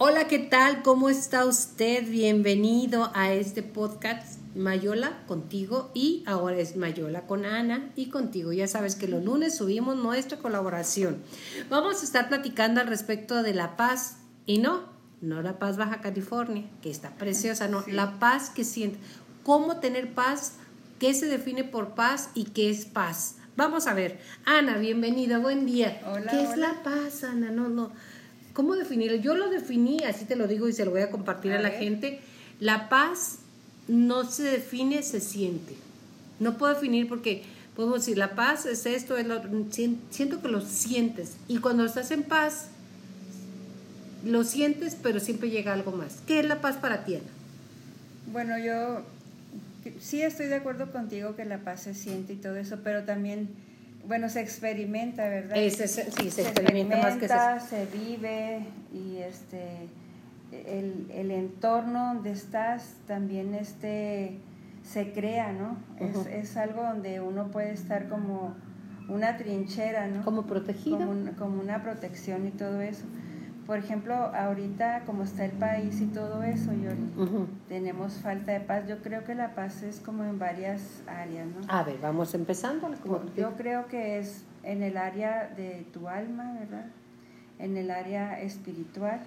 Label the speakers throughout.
Speaker 1: Hola, ¿qué tal? ¿Cómo está usted? Bienvenido a este podcast Mayola contigo y ahora es Mayola con Ana y contigo. Ya sabes que los lunes subimos nuestra colaboración. Vamos a estar platicando al respecto de la paz y no, no la paz Baja California, que está preciosa, no, la paz que siente. ¿Cómo tener paz? ¿Qué se define por paz y qué es paz? Vamos a ver. Ana, bienvenida, buen día.
Speaker 2: Hola,
Speaker 1: ¿Qué es la paz, Ana? No, no. ¿Cómo definirlo? Yo lo definí, así te lo digo y se lo voy a compartir a,
Speaker 2: A
Speaker 1: la gente. La paz no se define, se siente. No puedo definir porque podemos decir, la paz es esto, es lo, sien- siento que lo sientes. Y cuando estás en paz, lo sientes, pero siempre llega algo más. ¿Qué es la paz para ti, Ana?
Speaker 2: Bueno, yo sí estoy de acuerdo contigo que la paz se siente y todo eso, pero también, bueno, se experimenta, ¿verdad?
Speaker 1: Es- es- sí, se experimenta más que se-
Speaker 2: se vive y este el, el entorno donde estás también este se crea, ¿no? Es, es algo donde uno puede estar como una trinchera, ¿no?
Speaker 1: Como
Speaker 2: un- como una protección y todo eso. Por ejemplo, ahorita como está el país y todo eso, yo
Speaker 1: Ujú.
Speaker 2: tenemos falta de paz. Yo creo que la paz es como en varias áreas, ¿no?
Speaker 1: A ver, vamos empezando. Como
Speaker 2: Yo creo que es en el área de tu alma, ¿verdad? En el área espiritual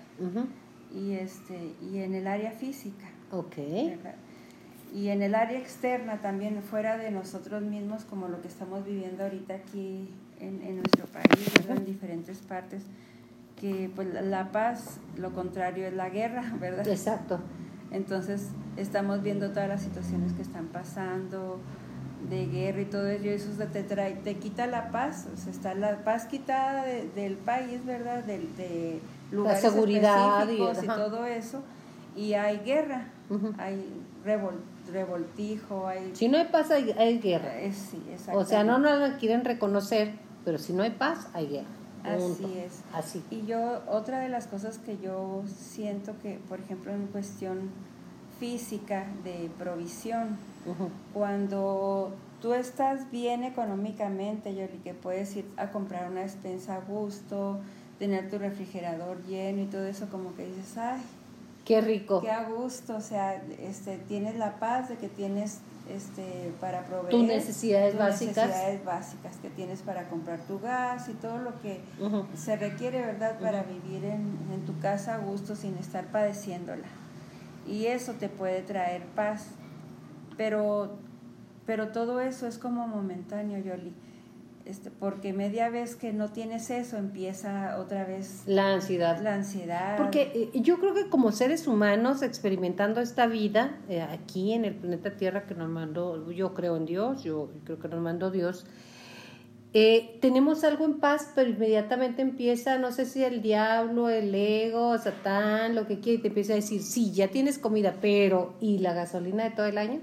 Speaker 2: y este y en el área física,
Speaker 1: Ok.
Speaker 2: ¿verdad? Y en el área externa también, fuera de nosotros mismos, como lo que estamos viviendo ahorita aquí en, en nuestro país, ¿verdad? en diferentes partes, que pues la- la paz, lo contrario es la guerra, ¿verdad?
Speaker 1: Exacto.
Speaker 2: Entonces estamos viendo todas las situaciones que están pasando de guerra y todo ello, eso te, trae, te quita la paz, o sea, está la paz quitada de- del país, ¿verdad? Del- De, lugares
Speaker 1: seguridad y-
Speaker 2: específicos y, todo eso, y hay guerra, hay revol- revoltijo, hay...
Speaker 1: Si no hay paz, hay, hay guerra.
Speaker 2: Eh, sí,
Speaker 1: O sea, no nos la quieren reconocer, pero si no hay paz, hay guerra. Punto.
Speaker 2: Así es.
Speaker 1: Así.
Speaker 2: Y yo, otra de las cosas que yo siento que, por ejemplo, en cuestión física de provisión, cuando tú estás bien económicamente, Yoli, que puedes ir a comprar una despensa a gusto, tener tu refrigerador lleno y todo eso, como que dices, ay,
Speaker 1: Qué rico.
Speaker 2: qué a gusto, o sea, este, tienes la paz de que tienes este, para proveer
Speaker 1: Tus necesidades
Speaker 2: tus
Speaker 1: básicas.
Speaker 2: necesidades básicas que tienes para comprar tu gas y todo lo que se requiere, ¿verdad?, para vivir en, en tu casa a gusto sin estar padeciéndola. Y eso te puede traer paz. Pero, pero todo eso es como momentáneo, Yoli. Este, porque media vez que no tienes eso, empieza otra vez
Speaker 1: La ansiedad.
Speaker 2: la ansiedad.
Speaker 1: Porque eh, yo creo que como seres humanos experimentando esta vida eh, aquí en el planeta Tierra que nos mandó, yo creo en Dios, yo creo que nos mandó Dios, eh, tenemos algo en paz, pero inmediatamente empieza, no sé si el diablo, el ego, Satán, lo que quiera, y te empieza a decir, sí, ya tienes comida, pero ¿y la gasolina de todo el año?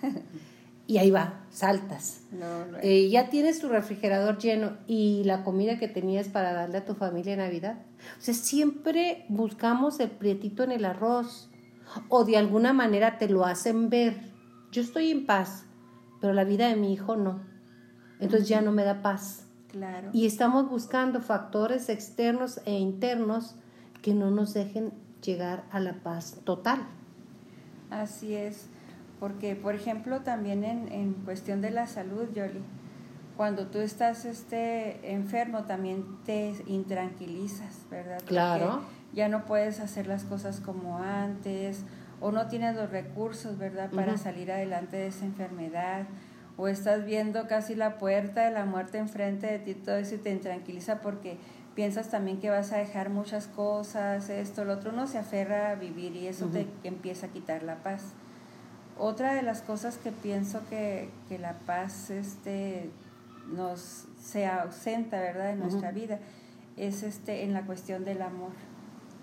Speaker 1: y ahí va, saltas.
Speaker 2: No, no-
Speaker 1: Eh, ya tienes tu refrigerador lleno y la comida que tenías para darle a tu familia en Navidad. O sea, siempre buscamos el prietito en el arroz o de alguna manera te lo hacen ver. Yo estoy en paz, pero la vida de mi hijo no. Entonces ya no me da paz.
Speaker 2: claro.
Speaker 1: Y estamos buscando factores externos e internos que no nos dejen llegar a la paz total.
Speaker 2: Así es, porque por ejemplo también en, en cuestión de la salud, Yoli, cuando tú estás este, enfermo también te intranquilizas, ¿verdad? Porque
Speaker 1: Claro.
Speaker 2: Ya no puedes hacer las cosas como antes o no tienes los recursos, ¿verdad? Para salir adelante de esa enfermedad o estás viendo casi la puerta de la muerte enfrente de ti, todo eso y te intranquiliza porque piensas también que vas a dejar muchas cosas, esto, lo otro, uno se aferra a vivir y eso te empieza a quitar la paz. Otra de las cosas que pienso que, que la paz este, nos se ausenta, ¿verdad?, en nuestra vida, es este, en la cuestión del amor.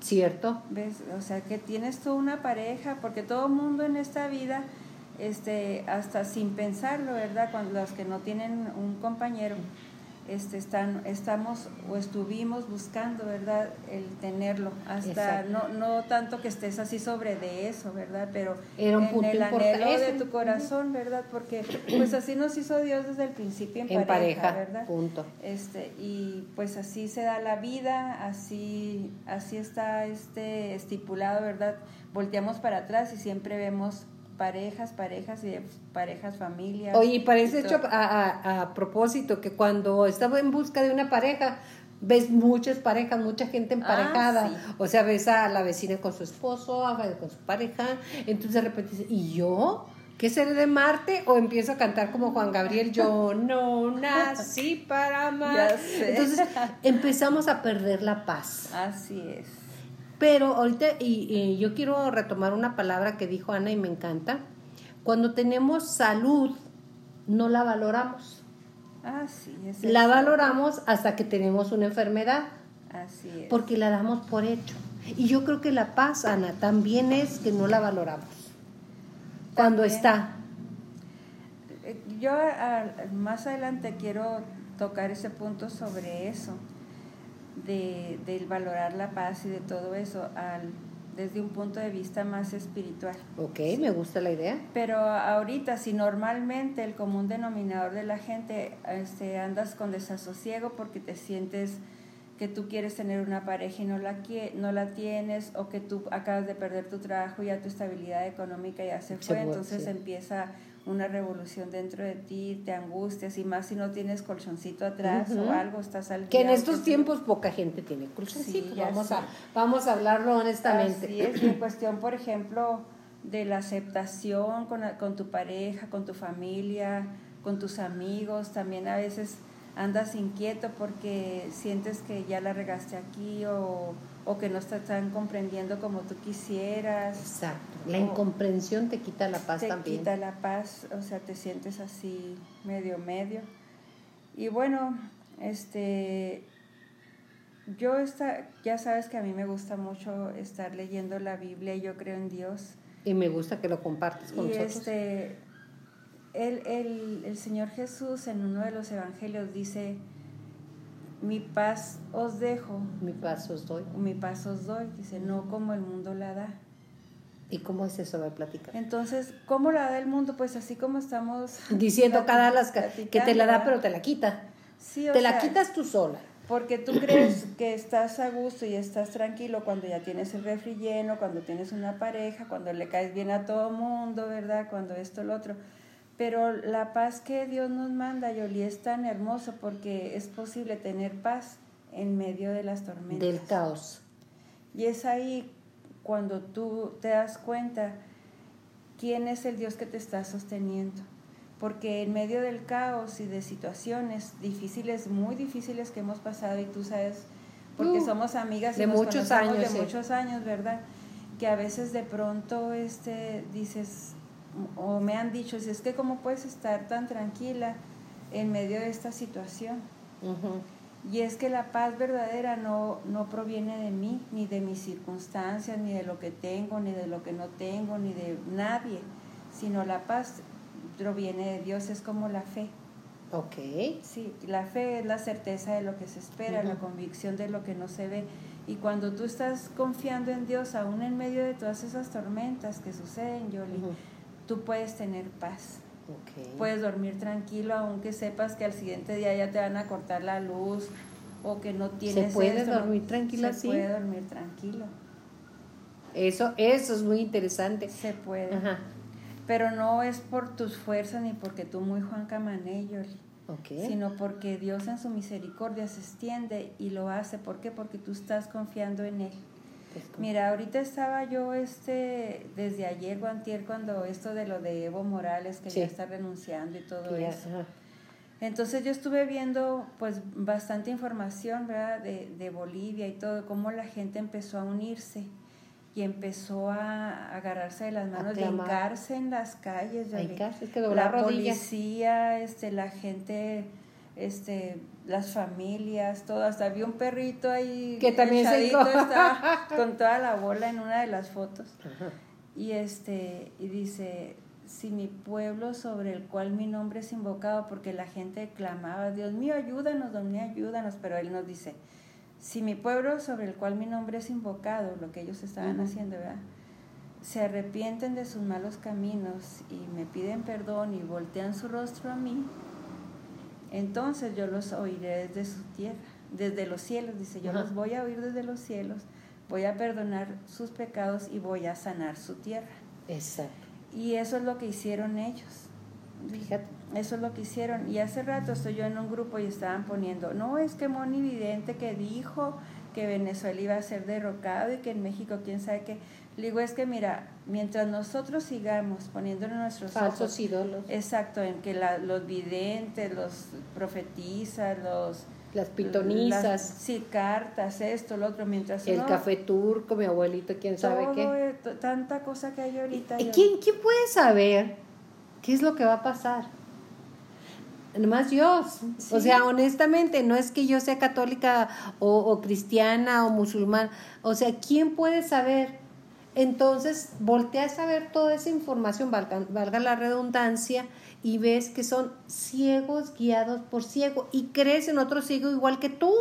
Speaker 1: ¿Cierto?
Speaker 2: ¿Ves? O sea, que tienes tú una pareja, porque todo mundo en esta vida, este, hasta sin pensarlo, ¿verdad? Cuando los que no tienen un compañero, este, están, estamos o estuvimos buscando, ¿verdad? El tenerlo, hasta no, no tanto que estés así sobre de eso, ¿verdad? Pero
Speaker 1: Era un
Speaker 2: en
Speaker 1: punto
Speaker 2: el anhelo de tu corazón, ¿verdad? Porque pues así nos hizo Dios desde el principio en,
Speaker 1: En
Speaker 2: pareja,
Speaker 1: pareja,
Speaker 2: ¿verdad?
Speaker 1: punto.
Speaker 2: Este, y pues así se da la vida, así, así está este estipulado, ¿verdad? Volteamos para atrás y siempre vemos parejas, parejas y de parejas, familias.
Speaker 1: Oye, y parece hecho a, a- a propósito que cuando estaba en busca de una pareja, ves muchas parejas, mucha gente emparejada.
Speaker 2: Ah, sí.
Speaker 1: O sea, ves a la vecina con su esposo, a con su pareja. Entonces de repente dices, ¿y yo? ¿Qué seré de Marte? O empiezo a cantar como Juan Gabriel, yo no nací para amar. Entonces empezamos a perder la paz.
Speaker 2: Así es.
Speaker 1: Pero ahorita, y, y yo quiero retomar una palabra que dijo Ana y me encanta. Cuando tenemos salud, no la valoramos.
Speaker 2: Así es.
Speaker 1: La
Speaker 2: eso.
Speaker 1: valoramos hasta que tenemos una enfermedad,
Speaker 2: Así es.
Speaker 1: porque la damos por hecho. Y yo creo que la paz, Ana, también es que no la valoramos. Cuando está.
Speaker 2: Eh, Yo a- más adelante quiero tocar ese punto sobre eso, de, del valorar la paz y de todo eso al, desde un punto de vista más espiritual.
Speaker 1: Ok, me gusta la idea.
Speaker 2: Pero ahorita, si normalmente el común denominador de la gente este, andas con desasosiego porque te sientes que tú quieres tener una pareja y no la, no la tienes, o que tú acabas de perder tu trabajo y ya tu estabilidad económica ya se fue, entonces
Speaker 1: sí.
Speaker 2: empieza una revolución dentro de ti, te angustias y más si no tienes colchoncito atrás o algo, estás al
Speaker 1: Que en estos tiempos poca gente tiene colchoncito.
Speaker 2: Sí,
Speaker 1: vamos, a, vamos a hablarlo honestamente.
Speaker 2: Así es, en cuestión, por ejemplo, de la aceptación con, con tu pareja, con tu familia, con tus amigos, también a veces andas inquieto porque sientes que ya la regaste aquí o, o que no te están comprendiendo como tú quisieras.
Speaker 1: Exacto. La incomprensión te quita la paz
Speaker 2: te
Speaker 1: también.
Speaker 2: quita la paz, o sea, te sientes así medio medio. Y bueno, este yo está, ya sabes que a mí me gusta mucho estar leyendo la Biblia y yo creo en Dios.
Speaker 1: Y me gusta que lo compartes con
Speaker 2: Y
Speaker 1: nosotros.
Speaker 2: este el, el, el Señor Jesús en uno de los evangelios dice, mi paz os dejo,
Speaker 1: Mi paz os doy.
Speaker 2: mi paz os doy, dice, no como el mundo la da.
Speaker 1: ¿Y cómo es eso? A platicar.
Speaker 2: Entonces, ¿cómo la da el mundo? Pues así como estamos
Speaker 1: Diciendo cada las que te la da, pero te la quita.
Speaker 2: Sí, o
Speaker 1: Te la quitas tú sola.
Speaker 2: Porque tú crees que estás a gusto y estás tranquilo cuando ya tienes el refri lleno, cuando tienes una pareja, cuando le caes bien a todo mundo, ¿verdad? Cuando esto, lo otro. Pero la paz que Dios nos manda, Yoli, es tan hermoso porque es posible tener paz en medio de las tormentas.
Speaker 1: Del caos.
Speaker 2: Y es ahí cuando tú te das cuenta quién es el Dios que te está sosteniendo. Porque en medio del caos y de situaciones difíciles, muy difíciles que hemos pasado, y tú sabes, porque
Speaker 1: Uh,
Speaker 2: somos amigas y
Speaker 1: de
Speaker 2: nos
Speaker 1: muchos años,
Speaker 2: de
Speaker 1: sí.
Speaker 2: muchos años, ¿verdad? Que a veces de pronto este, dices, o me han dicho, si es que cómo puedes estar tan tranquila en medio de esta situación. Y es que la paz verdadera no, no proviene de mí, ni de mis circunstancias, ni de lo que tengo, ni de lo que no tengo, ni de nadie, sino la paz proviene de Dios, es como la fe.
Speaker 1: Ok.
Speaker 2: Sí, la fe es la certeza de lo que se espera, la convicción de lo que no se ve. Y cuando tú estás confiando en Dios, aún en medio de todas esas tormentas que suceden, Yoli,
Speaker 1: Ujú.
Speaker 2: Tú puedes tener paz. Puedes dormir tranquilo, aunque sepas que al siguiente día ya te van a cortar la luz o que no tienes.
Speaker 1: puede
Speaker 2: esto, no-
Speaker 1: dormir tranquilo
Speaker 2: Se puede dormir tranquilo,
Speaker 1: Eso, eso es muy interesante.
Speaker 2: se puede.
Speaker 1: Ajá.
Speaker 2: Pero no es por tus fuerzas ni porque tú muy Juan Camané, Yoli, sino porque Dios en su misericordia se extiende y lo hace. ¿Por qué? Porque tú estás confiando en Él. Mira, ahorita estaba yo este desde ayer o antier cuando esto de lo de Evo Morales que
Speaker 1: Sí.
Speaker 2: ya está renunciando y todo eso.
Speaker 1: ajá.
Speaker 2: Entonces yo estuve viendo pues bastante información, ¿verdad? De, de Bolivia y todo, cómo la gente empezó a unirse y empezó a agarrarse de las manos y a
Speaker 1: clamar.
Speaker 2: hincarse en las calles.
Speaker 1: Es que
Speaker 2: la
Speaker 1: rodillas.
Speaker 2: policía, este, la gente, este, las familias, todo, hasta vi un perrito ahí
Speaker 1: Que también se
Speaker 2: estaba con toda la bola en una de las fotos.
Speaker 1: Ajá.
Speaker 2: y este y dice si mi pueblo sobre el cual mi nombre es invocado, porque la gente clamaba, Dios mío, ayúdanos, Dios mío, ayúdanos, pero Él nos dice, si mi pueblo sobre el cual mi nombre es invocado, lo que ellos estaban haciendo, ¿verdad? Se arrepienten de sus malos caminos y me piden perdón y voltean su rostro a mí, entonces yo los oiré desde su tierra, desde los cielos, dice, yo los voy a oír desde los cielos, voy a perdonar sus pecados y voy a sanar su tierra.
Speaker 1: Exacto.
Speaker 2: Y eso es lo que hicieron ellos.
Speaker 1: Fíjate.
Speaker 2: Eso es lo que hicieron. Y hace rato estoy yo en un grupo y estaban poniendo, no, es que Moni Vidente que dijo que Venezuela iba a ser derrocado y que en México quién sabe qué. Le digo, es que mira, mientras nosotros sigamos poniéndonos nuestros
Speaker 1: Falsos
Speaker 2: ojos,
Speaker 1: ídolos.
Speaker 2: exacto, en que la- los videntes, los profetizas, los...
Speaker 1: Las pitonizas.
Speaker 2: las- sí, cartas, esto, lo otro, mientras
Speaker 1: el
Speaker 2: uno-
Speaker 1: café turco, mi abuelito, quién sabe
Speaker 2: todo,
Speaker 1: qué.
Speaker 2: tanta cosa que hay ahorita.
Speaker 1: ¿Y
Speaker 2: yo-
Speaker 1: ¿Quién, ¿Quién puede saber qué es lo que va a pasar? Nomás Dios. O sea, honestamente, no es que yo sea católica o, o cristiana o musulmán. O sea, ¿quién puede saber? Entonces, volteas a ver toda esa información, valga, valga la redundancia, y ves que son ciegos guiados por ciego. Y crees en otro ciego igual que tú.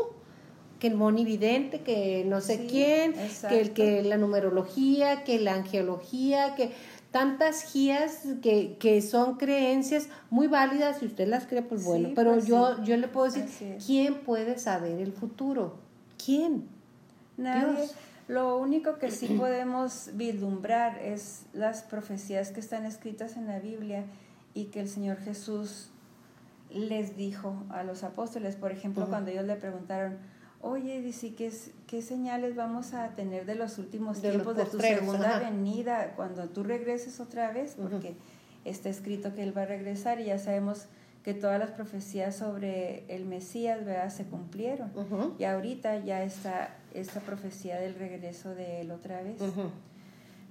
Speaker 1: Que el monividente, que no sé
Speaker 2: Sí,
Speaker 1: quién, que el que la numerología, que la angiología, que tantas guías que, que son creencias muy válidas, si usted las cree, pues
Speaker 2: Sí,
Speaker 1: bueno, pero
Speaker 2: pues
Speaker 1: yo,
Speaker 2: sí.
Speaker 1: yo le puedo decir. ¿quién puede saber el futuro? ¿Quién?
Speaker 2: Nadie.
Speaker 1: Dios.
Speaker 2: Lo único que sí podemos vislumbrar es las profecías que están escritas en la Biblia y que el Señor Jesús les dijo a los apóstoles. Por ejemplo, cuando ellos le preguntaron, oye, dice, ¿qué, ¿qué señales vamos a tener de los últimos
Speaker 1: De los
Speaker 2: tiempos, de tu segunda
Speaker 1: ajá.
Speaker 2: venida, cuando tú regreses otra vez? Porque está escrito que Él va a regresar y ya sabemos que todas las profecías sobre el Mesías ¿verdad? se cumplieron. Y ahorita ya está esta profecía del regreso de Él otra vez.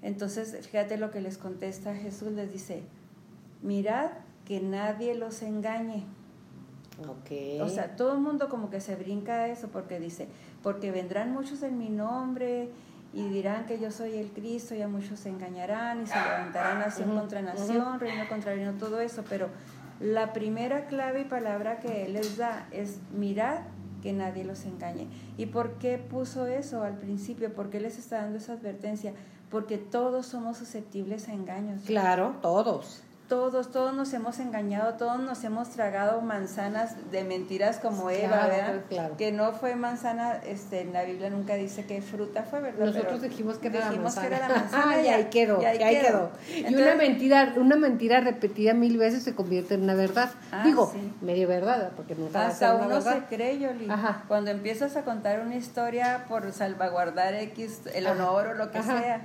Speaker 2: Entonces, fíjate lo que les contesta Jesús, les dice, mirad que nadie los engañe.
Speaker 1: Ok.
Speaker 2: O sea, todo el mundo como que se brinca a eso porque dice, porque vendrán muchos en mi nombre y dirán que yo soy el Cristo y a muchos se engañarán y se levantarán nación contra nación, reino contra reino, todo eso. Pero la primera clave y palabra que Él les da es mirad que nadie los engañe. ¿Y por qué puso eso al principio? ¿Por qué les está dando esa advertencia? Porque todos somos susceptibles a engaños.
Speaker 1: Claro, todos.
Speaker 2: Todos, todos nos hemos engañado, todos nos hemos tragado manzanas de mentiras como Eva,
Speaker 1: Claro,
Speaker 2: ¿verdad?
Speaker 1: claro.
Speaker 2: Que no fue manzana, este, en la Biblia nunca dice qué fruta fue, ¿verdad?
Speaker 1: Nosotros
Speaker 2: Pero
Speaker 1: dijimos que era la
Speaker 2: dijimos
Speaker 1: manzana.
Speaker 2: que era la manzana
Speaker 1: y ahí quedó, y ahí quedó. y una mentira, una mentira repetida mil veces se convierte en una verdad.
Speaker 2: Ah,
Speaker 1: Digo,
Speaker 2: sí.
Speaker 1: medio verdad, porque nunca va a ser
Speaker 2: Hasta
Speaker 1: una
Speaker 2: uno
Speaker 1: verdad.
Speaker 2: se cree, Yoli.
Speaker 1: Ajá.
Speaker 2: Cuando empiezas a contar una historia por salvaguardar X, el
Speaker 1: Ajá.
Speaker 2: honor o lo que
Speaker 1: Ajá.
Speaker 2: sea,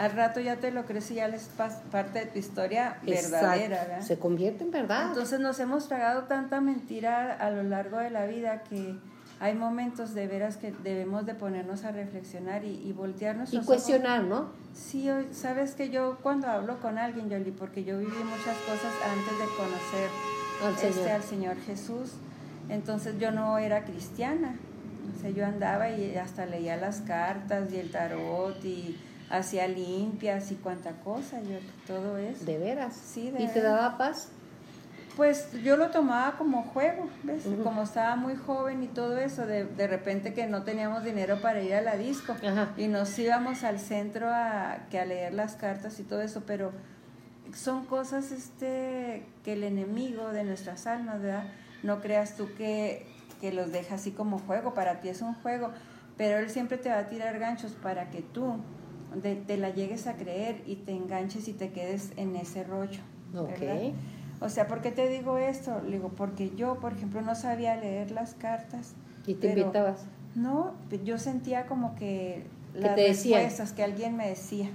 Speaker 2: al rato ya te lo crees y ya pas- parte de tu historia verdadera. ¿verdad?
Speaker 1: Se convierte en verdad.
Speaker 2: Entonces nos hemos tragado tanta mentira a lo largo de la vida que hay momentos de veras que debemos de ponernos a reflexionar y, y voltear
Speaker 1: y cuestionar, ¿no?
Speaker 2: Sí, sabes que yo cuando hablo con alguien, Yoli, porque yo viví muchas cosas antes de conocer
Speaker 1: Al
Speaker 2: este,
Speaker 1: Señor.
Speaker 2: al Señor Jesús, entonces yo no era cristiana. O sea, yo andaba y hasta leía las cartas y el tarot y hacía limpias y cuánta cosa, yo todo eso.
Speaker 1: De veras.
Speaker 2: Sí, de
Speaker 1: ¿Y te daba paz?
Speaker 2: Pues yo lo tomaba como juego, ¿ves? Como estaba muy joven y todo eso, de, de repente que no teníamos dinero para ir a la disco
Speaker 1: Ajá.
Speaker 2: y nos íbamos al centro a, que a leer las cartas y todo eso, pero son cosas este que el enemigo de nuestras almas, ¿verdad? No creas tú que, que los deja así como juego, para ti es un juego, pero él siempre te va a tirar ganchos para que tú de- te la llegues a creer y te enganches y te quedes en ese rollo.
Speaker 1: Ok.
Speaker 2: ¿verdad? O sea, ¿por qué te digo esto? Le digo, porque yo, por ejemplo, no sabía leer las cartas.
Speaker 1: Y te
Speaker 2: pero-
Speaker 1: invitabas.
Speaker 2: No, yo sentía como que las
Speaker 1: te
Speaker 2: respuestas que alguien me decía.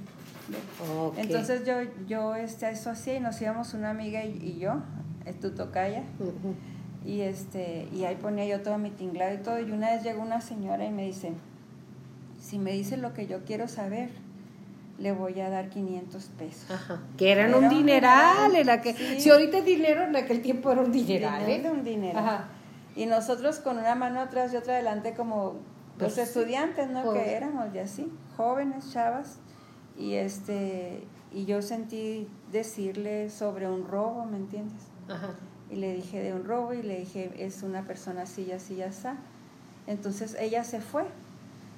Speaker 2: Entonces yo, yo este, eso hacía y nos íbamos una amiga y, y yo, eh, tu tocaya, y, este, y ahí ponía yo todo mi tinglado y todo. Y una vez llegó una señora y me dice, si me dice lo que yo quiero saber, le voy a dar 500 pesos.
Speaker 1: Ajá. Que eran
Speaker 2: Era
Speaker 1: un
Speaker 2: un
Speaker 1: dineral.
Speaker 2: dineral,
Speaker 1: En la que,
Speaker 2: sí.
Speaker 1: Si ahorita es dinero, en aquel tiempo era un dineral.
Speaker 2: Dinero
Speaker 1: ¿eh?
Speaker 2: un dinero.
Speaker 1: Ajá.
Speaker 2: Y nosotros con una mano atrás y otra adelante como
Speaker 1: Pues
Speaker 2: los
Speaker 1: sí,
Speaker 2: estudiantes, ¿no?
Speaker 1: pues.
Speaker 2: Que éramos y así, jóvenes, chavas. Y este y yo sentí decirle sobre un robo, ¿me entiendes?
Speaker 1: Ajá.
Speaker 2: Y le dije de un robo y le dije, es una persona así, así, así. Entonces ella se fue,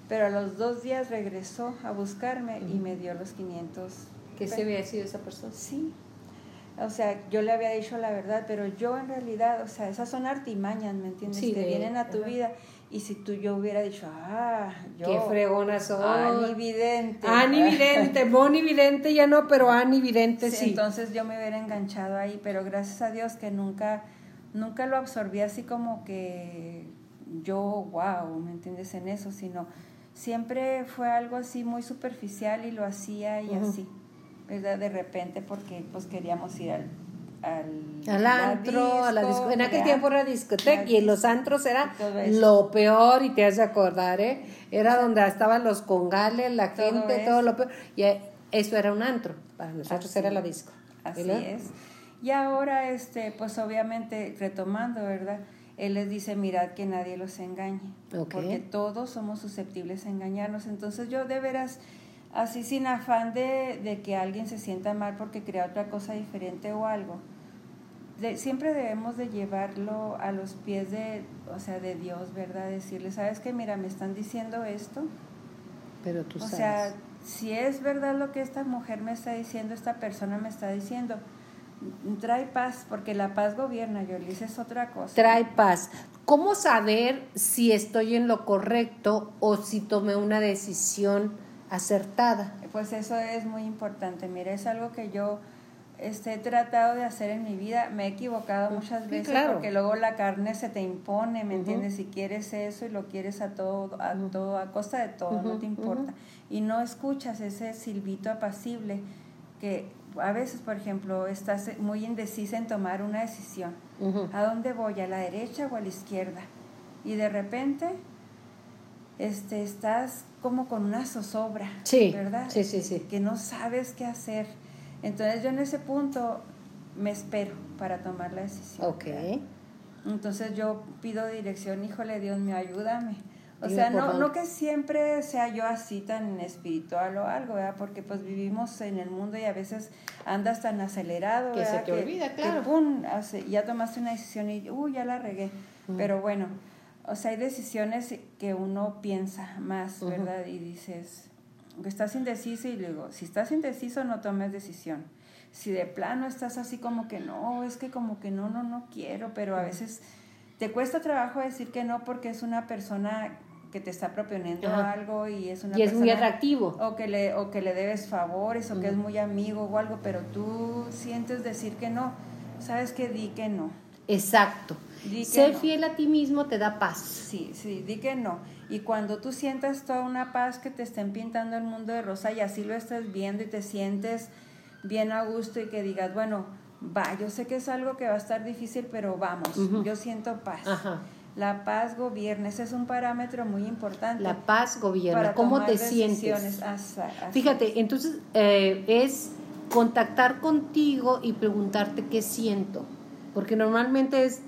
Speaker 2: pero a los dos días regresó a buscarme y me dio los 500.
Speaker 1: ¿Qué se había sido esa persona?
Speaker 2: Sí. O sea, yo le había dicho la verdad, pero yo en realidad, o sea, esas son artimañas, ¿me entiendes?
Speaker 1: Sí,
Speaker 2: que
Speaker 1: de-
Speaker 2: vienen a tu vida. Y si tú yo hubiera dicho, ah, yo.
Speaker 1: Qué fregona soy.
Speaker 2: Ani Vidente.
Speaker 1: Ani Vidente, Boni Vidente ya no, pero Ani Vidente
Speaker 2: Sí,
Speaker 1: sí.
Speaker 2: Entonces yo me hubiera enganchado ahí, pero gracias a Dios que nunca, nunca lo absorbí así como que yo, wow, ¿me entiendes? En eso, sino siempre fue algo así muy superficial y lo hacía y así, ¿verdad? De repente porque pues queríamos ir al... Al,
Speaker 1: Al antro, a la disco. En aquel tiempo era discoteca y en los antros era lo peor, y te has de acordar, ¿eh? Era donde estaban los congales, la
Speaker 2: Todo
Speaker 1: gente,
Speaker 2: eso.
Speaker 1: todo lo peor. Y eh, eso era un antro. Para nosotros
Speaker 2: Así
Speaker 1: era la disco.
Speaker 2: Así
Speaker 1: ¿verdad?
Speaker 2: es. Y ahora, este, pues obviamente, retomando, ¿verdad? Él les dice, mirad que nadie los engañe, porque todos somos susceptibles a engañarnos. Entonces yo de veras, así sin afán de, de que alguien se sienta mal porque crea otra cosa diferente o algo, de- siempre debemos de llevarlo a los pies de, o sea, de Dios, ¿verdad? Decirle, ¿sabes qué? Mira, me están diciendo esto,
Speaker 1: Pero tú
Speaker 2: o
Speaker 1: sabes.
Speaker 2: sea, si es verdad lo que esta mujer me está diciendo, esta persona me está diciendo, trae paz, porque la paz gobierna, Yolis, es otra cosa.
Speaker 1: Trae paz. ¿Cómo saber si estoy en lo correcto o si tomé una decisión acertada?
Speaker 2: Pues eso es muy importante. Mira, es algo que yo este, he tratado de hacer en mi vida. Me he equivocado muchas
Speaker 1: Sí,
Speaker 2: veces
Speaker 1: claro.
Speaker 2: porque luego la carne se te impone, ¿me entiendes? Si quieres eso y lo quieres a todo, a todo, a costa de todo, no te importa. Y no escuchas ese silbito apacible que a veces, por ejemplo, estás muy indecisa en tomar una decisión. ¿A dónde voy? ¿A la derecha o a la izquierda? Y de repente este, estás como con una zozobra,
Speaker 1: Sí,
Speaker 2: ¿verdad?
Speaker 1: sí, sí, sí.
Speaker 2: Que no sabes qué hacer. Entonces yo en ese punto me espero para tomar la decisión.
Speaker 1: Ok.
Speaker 2: ¿verdad? Entonces yo pido dirección, híjole, Dios mío, ayúdame. O sea, no, no que siempre sea yo así tan espiritual o algo, ¿verdad? Porque pues vivimos en el mundo y a veces andas tan acelerado,
Speaker 1: Que se te olvida, claro.
Speaker 2: Que, pum, ya tomaste una decisión y, uy, ya la regué.
Speaker 1: Ujú.
Speaker 2: Pero bueno, o sea, hay decisiones que uno piensa más. ¿verdad? Y dices, estás indeciso y luego, si estás indeciso no tomes decisión. Si de plano estás así como que no, es que como que no, no, no quiero, pero a veces te cuesta trabajo decir que no porque es una persona que te está proponiendo
Speaker 1: Ajá.
Speaker 2: algo y es una
Speaker 1: Y es muy atractivo.
Speaker 2: o que le o que le debes favores o que es muy amigo o algo, pero tú sientes decir que no. Sabes que di que no.
Speaker 1: Exacto.
Speaker 2: Di que
Speaker 1: Ser
Speaker 2: no.
Speaker 1: fiel a ti mismo te da paz.
Speaker 2: Sí, sí, di que no. Y cuando tú sientas toda una paz que te estén pintando el mundo de rosa y así lo estés viendo y te sientes bien a gusto y que digas, bueno, va, yo sé que es algo que va a estar difícil, pero vamos, yo siento paz.
Speaker 1: Ajá.
Speaker 2: La paz gobierna, ese es un parámetro muy importante.
Speaker 1: La paz gobierna.
Speaker 2: para
Speaker 1: ¿Cómo
Speaker 2: tomar
Speaker 1: te sientes?
Speaker 2: Así
Speaker 1: Fíjate, entonces eh, es contactar contigo y preguntarte qué siento. Porque normalmente es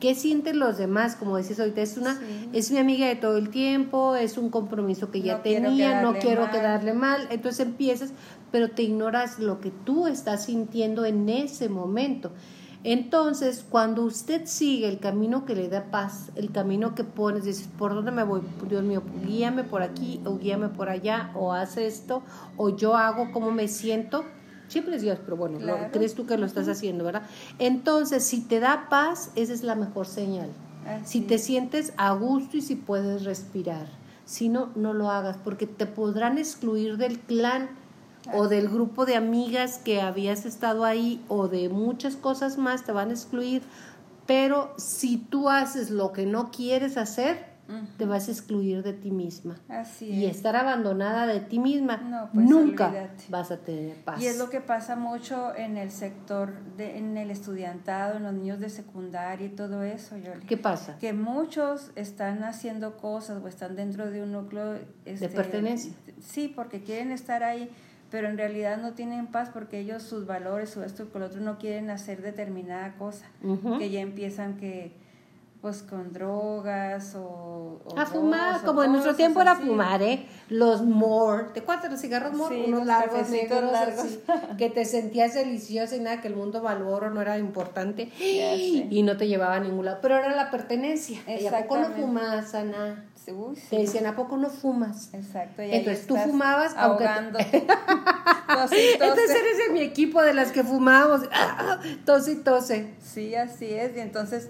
Speaker 1: qué sienten los demás, como dices ahorita, es una,
Speaker 2: Sí.
Speaker 1: es mi amiga de todo el tiempo, es un compromiso que ya
Speaker 2: No quiero
Speaker 1: tenía, no quiero
Speaker 2: mal.
Speaker 1: quedarle mal, entonces empiezas, pero te ignoras lo que tú estás sintiendo en ese momento. Entonces, cuando usted sigue el camino que le da paz, el camino que pones, dices, ¿por dónde me voy? Dios mío, guíame por aquí o guíame por allá o haz esto o yo hago como me siento. Siempre es Dios, pero bueno, lo- crees tú que lo estás haciendo, ¿verdad? Entonces, si te da paz, esa es la mejor señal. Si te
Speaker 2: es.
Speaker 1: sientes a gusto y si puedes respirar. Si no, no lo hagas porque te podrán excluir del clan o del grupo de amigas que habías estado ahí o de muchas cosas más, te van a excluir. Pero si tú haces lo que no quieres hacer, te vas a excluir de ti misma.
Speaker 2: Así
Speaker 1: Y
Speaker 2: es.
Speaker 1: estar abandonada de ti misma,
Speaker 2: No, pues,
Speaker 1: nunca
Speaker 2: olvídate.
Speaker 1: vas a tener paz.
Speaker 2: Y es lo que pasa mucho en el sector, de, en el estudiantado, en los niños de secundaria y todo eso, Yoli.
Speaker 1: ¿Qué pasa?
Speaker 2: Que muchos están haciendo cosas o están dentro de un núcleo... este,
Speaker 1: pertenencia.
Speaker 2: Sí, porque quieren estar ahí, pero en realidad no tienen paz porque ellos sus valores o esto con lo otro no quieren hacer determinada cosa. Que ya empiezan que pues con drogas o...
Speaker 1: a fumar, como en nuestro tiempo era fumar, ¿eh? Los more, ¿te acuerdas los cigarros more? Unos largos, negros, largos. que te sentías deliciosa y nada, que el mundo valoro no era importante y no te llevaba a ningún lado, pero era la pertenencia. ¿Y a poco no fumas, Ana? Te decían, ¿a poco no fumas?
Speaker 2: Exacto.
Speaker 1: Entonces tú fumabas ahogándote. entonces eres de mi equipo de las que fumábamos. tose y tose.
Speaker 2: Sí, así es. Y entonces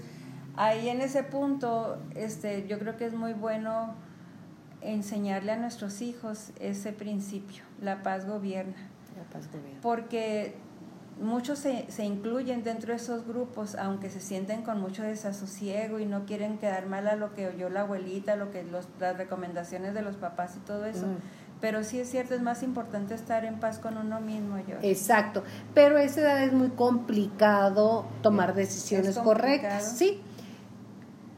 Speaker 2: ahí en ese punto, este, yo creo que es muy bueno enseñarle a nuestros hijos ese principio, la paz gobierna.
Speaker 1: La paz gobierna.
Speaker 2: Porque muchos se, se, incluyen dentro de esos grupos, aunque se sienten con mucho desasosiego y no quieren quedar mal a lo que oyó la abuelita, lo que los, las recomendaciones de los papás y todo eso. Pero sí es cierto, es más importante estar en paz con uno mismo. Yo.
Speaker 1: Exacto, pero a esa edad es muy complicado tomar decisiones correctas. Sí,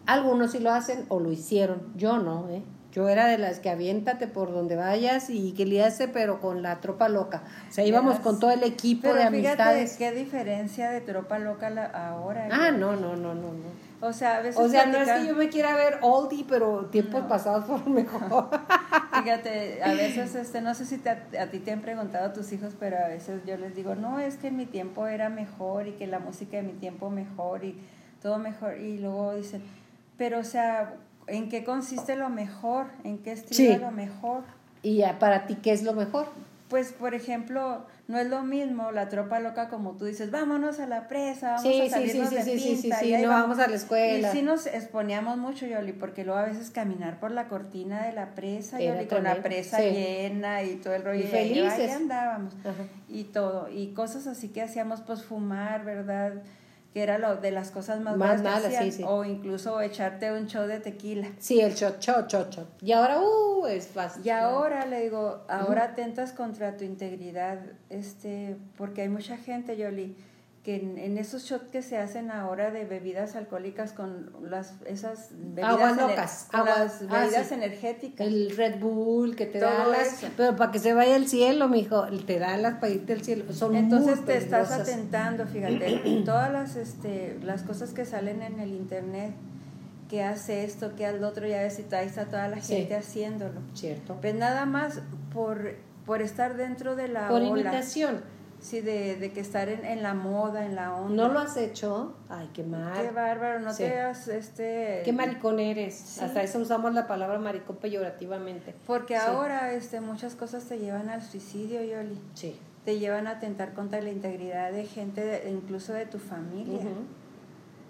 Speaker 1: algunos sí lo hacen o lo hicieron, yo no, ¿eh? Yo era de las que aviéntate por donde vayas y que le hace, pero con la tropa loca. O sea, íbamos con todo el equipo de amistades.
Speaker 2: qué diferencia de tropa loca ahora.
Speaker 1: Ah, no, no, no, no, no.
Speaker 2: O sea, a veces.
Speaker 1: O sea, no es que yo me quiera ver oldie, pero tiempos pasados fueron mejor.
Speaker 2: Fíjate, a veces, este, no sé si a, ti te han preguntado tus hijos, pero a veces yo les digo, no, es que en mi tiempo era mejor y que la música de mi tiempo mejor y todo mejor. Y luego dicen, pero o sea, ¿En qué consiste lo mejor? ¿En qué estilo lo mejor?
Speaker 1: ¿Y para ti qué es lo mejor?
Speaker 2: Pues, por ejemplo, no es lo mismo la tropa loca como tú dices, vámonos a la presa, vamos a salirnos sí, sí, sí, sí,
Speaker 1: sí, no vamos a la escuela.
Speaker 2: Y sí nos exponíamos mucho, Yoli, porque luego a veces caminar por la cortina de la presa, Yoli, con la presa llena y todo el rollo. Y felices. ahí andábamos. Y todo. Y cosas así que hacíamos, pues fumar, ¿verdad?, que era lo de las cosas más,
Speaker 1: más malas, sí, sí.
Speaker 2: o incluso echarte un shot de tequila.
Speaker 1: Sí, el shot, shot, shot, shot. Y ahora, uh, es fácil.
Speaker 2: Y ahora, le digo, ahora atentas contra tu integridad, este, porque hay mucha gente, Yoli, que en, esos shots que se hacen ahora de bebidas alcohólicas con las esas bebidas
Speaker 1: locas,
Speaker 2: las ah, bebidas energéticas.
Speaker 1: El Red Bull que te da las pero para que se vaya al cielo mijo te da las para irte al cielo son
Speaker 2: entonces te estás atentando fíjate todas las este las cosas que salen en el internet que hace esto que al otro ya ves y ahí está toda la gente haciéndolo.
Speaker 1: Cierto.
Speaker 2: Pues nada más por por estar dentro de la
Speaker 1: por imitación
Speaker 2: Sí, de, de que estar en, en, la moda, en la onda.
Speaker 1: ¿No lo has hecho? Ay, qué mal.
Speaker 2: Qué bárbaro, no te has, este...
Speaker 1: Qué maricón eres. Hasta eso usamos la palabra maricón peyorativamente.
Speaker 2: Porque ahora este, muchas cosas te llevan al suicidio, Yoli.
Speaker 1: Sí.
Speaker 2: Te llevan a atentar contra la integridad de gente, incluso de tu familia.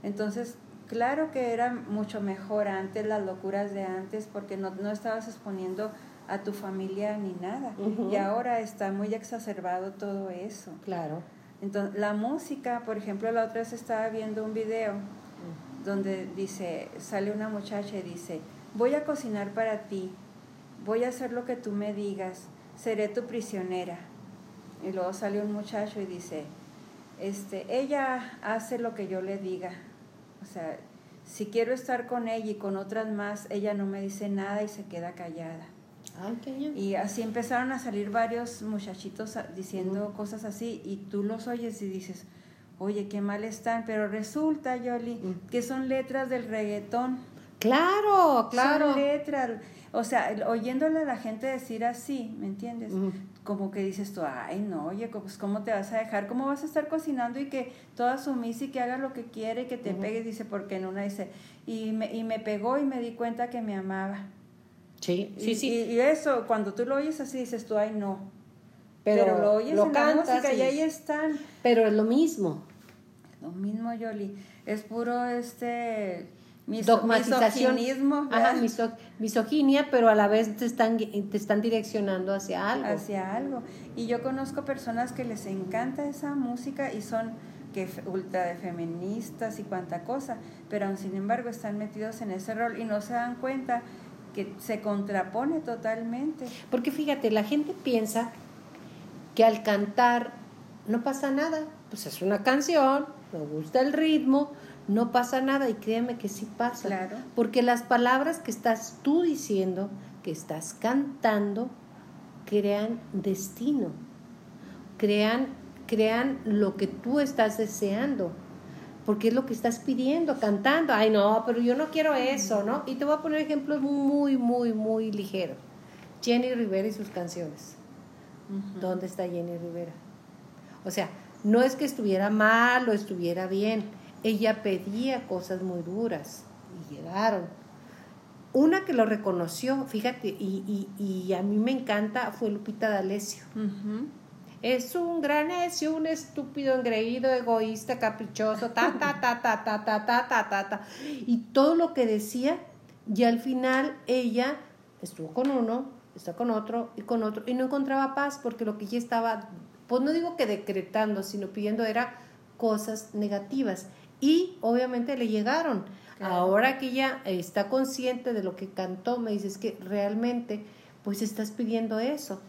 Speaker 2: Entonces, claro que era mucho mejor antes, las locuras de antes, porque no, no estabas exponiendo a tu familia ni nada. Y ahora está muy exacerbado todo eso.
Speaker 1: Claro.
Speaker 2: Entonces, la música, por ejemplo, la otra vez estaba viendo un video donde dice, sale una muchacha y dice, voy a cocinar para ti, voy a hacer lo que tú me digas, seré tu prisionera. Y luego sale un muchacho y dice, este, ella hace lo que yo le diga. O sea, si quiero estar con ella y con otras más, ella no me dice nada y se queda callada. Y así empezaron a salir varios muchachitos diciendo cosas así y tú los oyes y dices, oye, qué mal están, pero resulta, Yoli, que son letras del reggaetón.
Speaker 1: Claro, claro.
Speaker 2: Son letras, o sea, oyéndole a la gente decir así, ¿me entiendes? Como que dices tú, ay, no, oye, pues ¿cómo te vas a dejar? ¿Cómo vas a estar cocinando y que toda sumisa y que haga lo que quiere y que te pegue? Dice, porque en una dice, y me, y me pegó y me di cuenta que me amaba.
Speaker 1: Sí, sí,
Speaker 2: y,
Speaker 1: sí.
Speaker 2: Y, eso, cuando tú lo oyes así, dices tú, ay, no. Pero, lo oyes en la música y, ahí están.
Speaker 1: Pero es lo mismo.
Speaker 2: Lo mismo, Yoli. Es puro este
Speaker 1: dogmatización. Ajá, misoginia, pero a la vez te están, te están direccionando hacia algo.
Speaker 2: Hacia algo. Y yo conozco personas que les encanta esa música y son que ultra de feministas y cuanta cosa, pero aún sin embargo están metidos en ese rol y no se dan cuenta que se contrapone totalmente.
Speaker 1: Porque fíjate, la gente piensa que al cantar no pasa nada, pues es una canción, me gusta el ritmo, no pasa nada y créeme que sí pasa.
Speaker 2: Claro.
Speaker 1: Porque las palabras que estás tú diciendo, que estás cantando, crean destino, crean, crean lo que tú estás deseando. Porque es lo que estás pidiendo, cantando. Ay, no, pero yo no quiero eso, ¿no? Y te voy a poner ejemplos muy, muy, muy ligeros. Jenny Rivera y sus canciones. ¿Dónde está Jenny Rivera? O sea, no es que estuviera mal o estuviera bien. Ella pedía cosas muy duras y llegaron. Una que lo reconoció, fíjate, y, y, a mí me encanta, fue Lupita D'Alessio. Es un gran necio, un estúpido, engreído, egoísta, caprichoso, ta, ta, ta, ta, ta, ta, ta, ta, ta, ta. Y todo lo que decía, y al final ella estuvo con uno, está con otro y con otro, y no encontraba paz porque lo que ella estaba, pues no digo que decretando, sino pidiendo era cosas negativas. Y obviamente le llegaron. Ahora que ella está consciente de lo que cantó, me dices que realmente, pues estás pidiendo eso.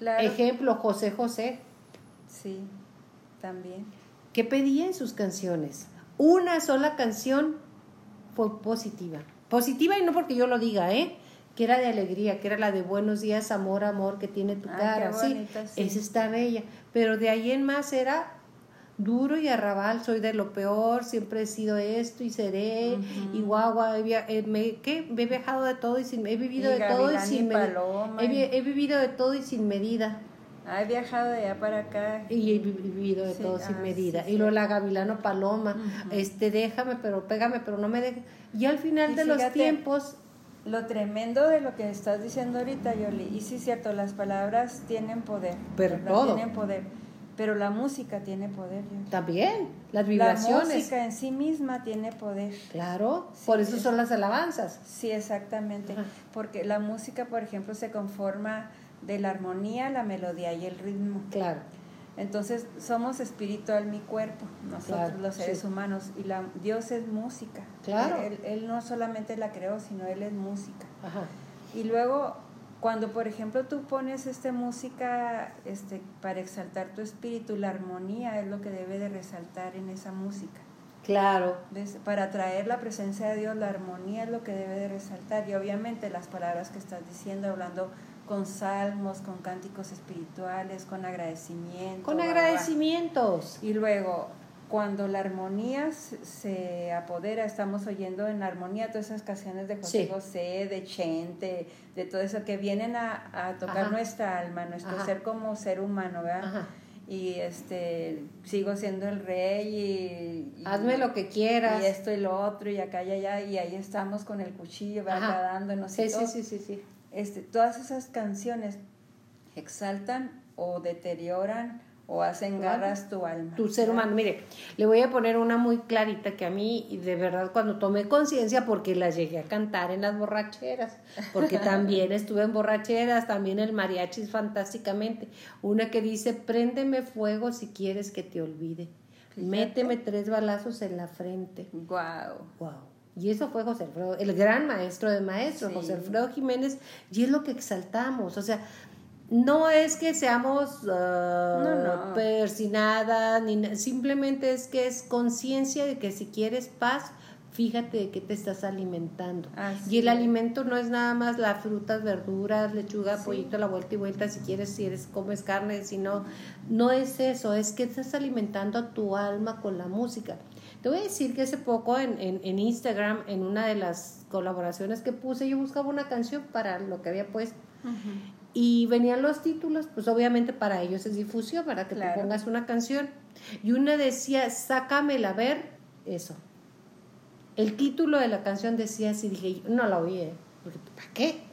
Speaker 1: Ejemplo, José José.
Speaker 2: Sí, también.
Speaker 1: ¿Qué pedía en sus canciones? Una sola canción fue positiva. Positiva y no porque yo lo diga, ¿eh? Que era de alegría, que era la de buenos días, amor, amor, que tiene tu cara. sí, esa está bella. Pero de ahí en más era duro y arrabal, soy de lo peor, siempre he sido esto y seré, y guagua, he, eh, me, ¿qué? he viajado de todo y sin, he vivido de todo y sin medida. He, vivido de todo y sin medida.
Speaker 2: he viajado de allá para acá.
Speaker 1: Y he vivido de todo sin ah, medida. y lo la Gavilano Paloma, este, déjame, pero pégame, pero no me dejes. Y al final de los tiempos...
Speaker 2: Lo tremendo de lo que estás diciendo ahorita, Yoli, y sí es cierto, las palabras tienen poder.
Speaker 1: Pero todo.
Speaker 2: Tienen poder pero la música tiene poder.
Speaker 1: También, las vibraciones.
Speaker 2: La música en sí misma tiene poder.
Speaker 1: Claro, por eso son las alabanzas.
Speaker 2: Sí, exactamente. Porque la música, por ejemplo, se conforma de la armonía, la melodía y el ritmo.
Speaker 1: Claro.
Speaker 2: Entonces, somos espiritual, mi cuerpo, nosotros los seres humanos. Y la, Dios es música.
Speaker 1: Claro.
Speaker 2: Él, él, no solamente la creó, sino Él es música. Ajá. Y luego cuando, por ejemplo, tú pones esta música este, para exaltar tu espíritu, la armonía es lo que debe de resaltar en esa música.
Speaker 1: Claro.
Speaker 2: Para traer la presencia de Dios, la armonía es lo que debe de resaltar. Y obviamente las palabras que estás diciendo, hablando con salmos, con cánticos espirituales, con agradecimiento.
Speaker 1: Con agradecimientos.
Speaker 2: Y luego, cuando la armonía se apodera, estamos oyendo en armonía todas esas canciones de José José, de Chente, de todo eso, que vienen a, tocar nuestra alma, nuestro ser como ser humano, ¿verdad? Y este, sigo siendo el rey
Speaker 1: y, Hazme lo que quieras.
Speaker 2: Y esto y lo otro, y acá y allá, y ahí estamos con el cuchillo, ¿verdad? Dándonos
Speaker 1: sí, sí, sí, sí, sí.
Speaker 2: Este, todas esas canciones exaltan o deterioran o hacen garras tu alma.
Speaker 1: Tu ser humano. Mire, le voy a poner una muy clarita que a mí, de verdad, cuando tomé conciencia, porque las llegué a cantar en las borracheras, porque también estuve en borracheras, también el mariachi fantásticamente. Una que dice, préndeme fuego si quieres que te olvide. Méteme tres balazos en la frente.
Speaker 2: Wow.
Speaker 1: Wow. Y eso fue José Alfredo, el gran maestro de maestros, José Alfredo Jiménez, y es lo que exaltamos. O sea, no es que seamos uh, persinadas, ni, simplemente es que es conciencia de que si quieres paz, fíjate de qué te estás alimentando. y el alimento no es nada más las frutas, verduras, lechuga, pollito, la vuelta y vuelta, si quieres, si eres, comes carne, si no, no es eso, es que estás alimentando a tu alma con la música. Te voy a decir que hace poco en, en Instagram, en una de las colaboraciones que puse, yo buscaba una canción para lo que había puesto. Y venían los títulos, pues obviamente para ellos es difusión, para que te pongas una canción. Y una decía, sácamela a ver, eso. El título de la canción decía así, dije, no la oí, ¿eh? porque ¿para qué?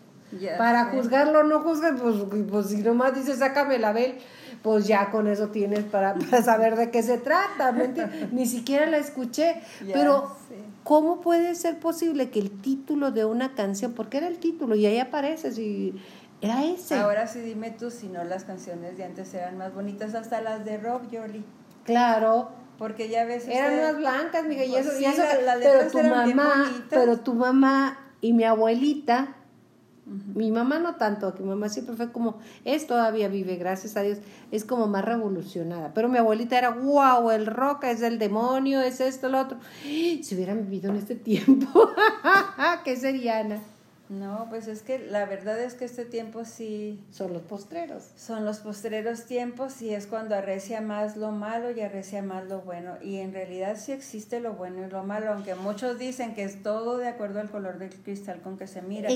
Speaker 1: para juzgarlo, no juzgan, pues, pues si nomás dice, sácamela a ver, pues ya con eso tienes para, saber de qué se trata, Ni siquiera la escuché, pero ¿cómo puede ser posible que el título de una canción, porque era el título y ahí aparece, y era ese.
Speaker 2: Ahora sí dime tú si no las canciones de antes eran más bonitas, hasta las de rock, Yoli.
Speaker 1: Claro.
Speaker 2: Porque ya ves.
Speaker 1: Eran más blancas, mija, y eso, y eso pero tu mamá, pero tu mamá y mi abuelita, mi mamá no tanto, que mi mamá siempre fue como, es todavía vive, gracias a Dios, es como más revolucionada. Pero mi abuelita era, wow, el rock es el demonio, es esto, lo otro. Si hubieran vivido en este tiempo, ¿qué sería, Ana?
Speaker 2: No, pues es que la verdad es que este tiempo sí...
Speaker 1: Son los postreros.
Speaker 2: Son los postreros tiempos y es cuando arrecia más lo malo y arrecia más lo bueno. Y en realidad sí existe lo bueno y lo malo, aunque muchos dicen que es todo de acuerdo al color del cristal con que se mira.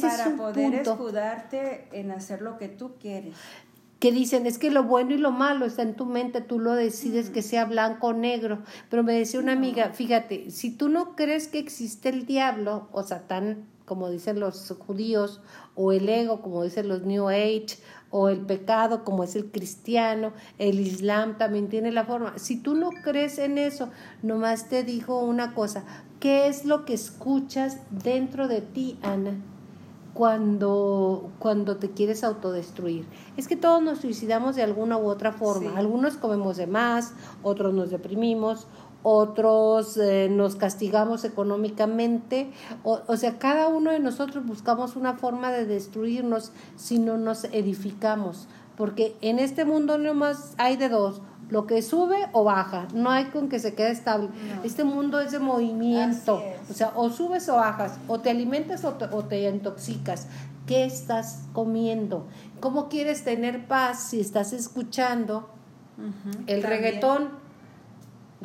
Speaker 2: para poder escudarte en hacer lo que tú quieres
Speaker 1: que dicen es que lo bueno y lo malo está en tu mente, tú lo decides que sea blanco o negro. Pero me decía una amiga, fíjate, si tú no crees que existe el diablo o Satán, como dicen los judíos, o el ego, como dicen los New Age, o el pecado, como es el cristiano, el Islam también tiene la forma. Si tú no crees en eso, nomás te digo una cosa, ¿qué es lo que escuchas dentro de ti, Ana? cuando, cuando te quieres autodestruir. Es que todos nos suicidamos de alguna u otra forma. Algunos comemos de más, otros nos deprimimos, otros eh, nos castigamos económicamente. O, o, sea, cada uno de nosotros buscamos una forma de destruirnos si no nos edificamos. Porque en este mundo no más hay de dos lo que sube o baja, no hay con que se quede estable. Este mundo es de movimiento, o sea, o subes o bajas, o te alimentas o te, intoxicas. ¿Qué estás comiendo? ¿Cómo quieres tener paz si estás escuchando el reggaetón?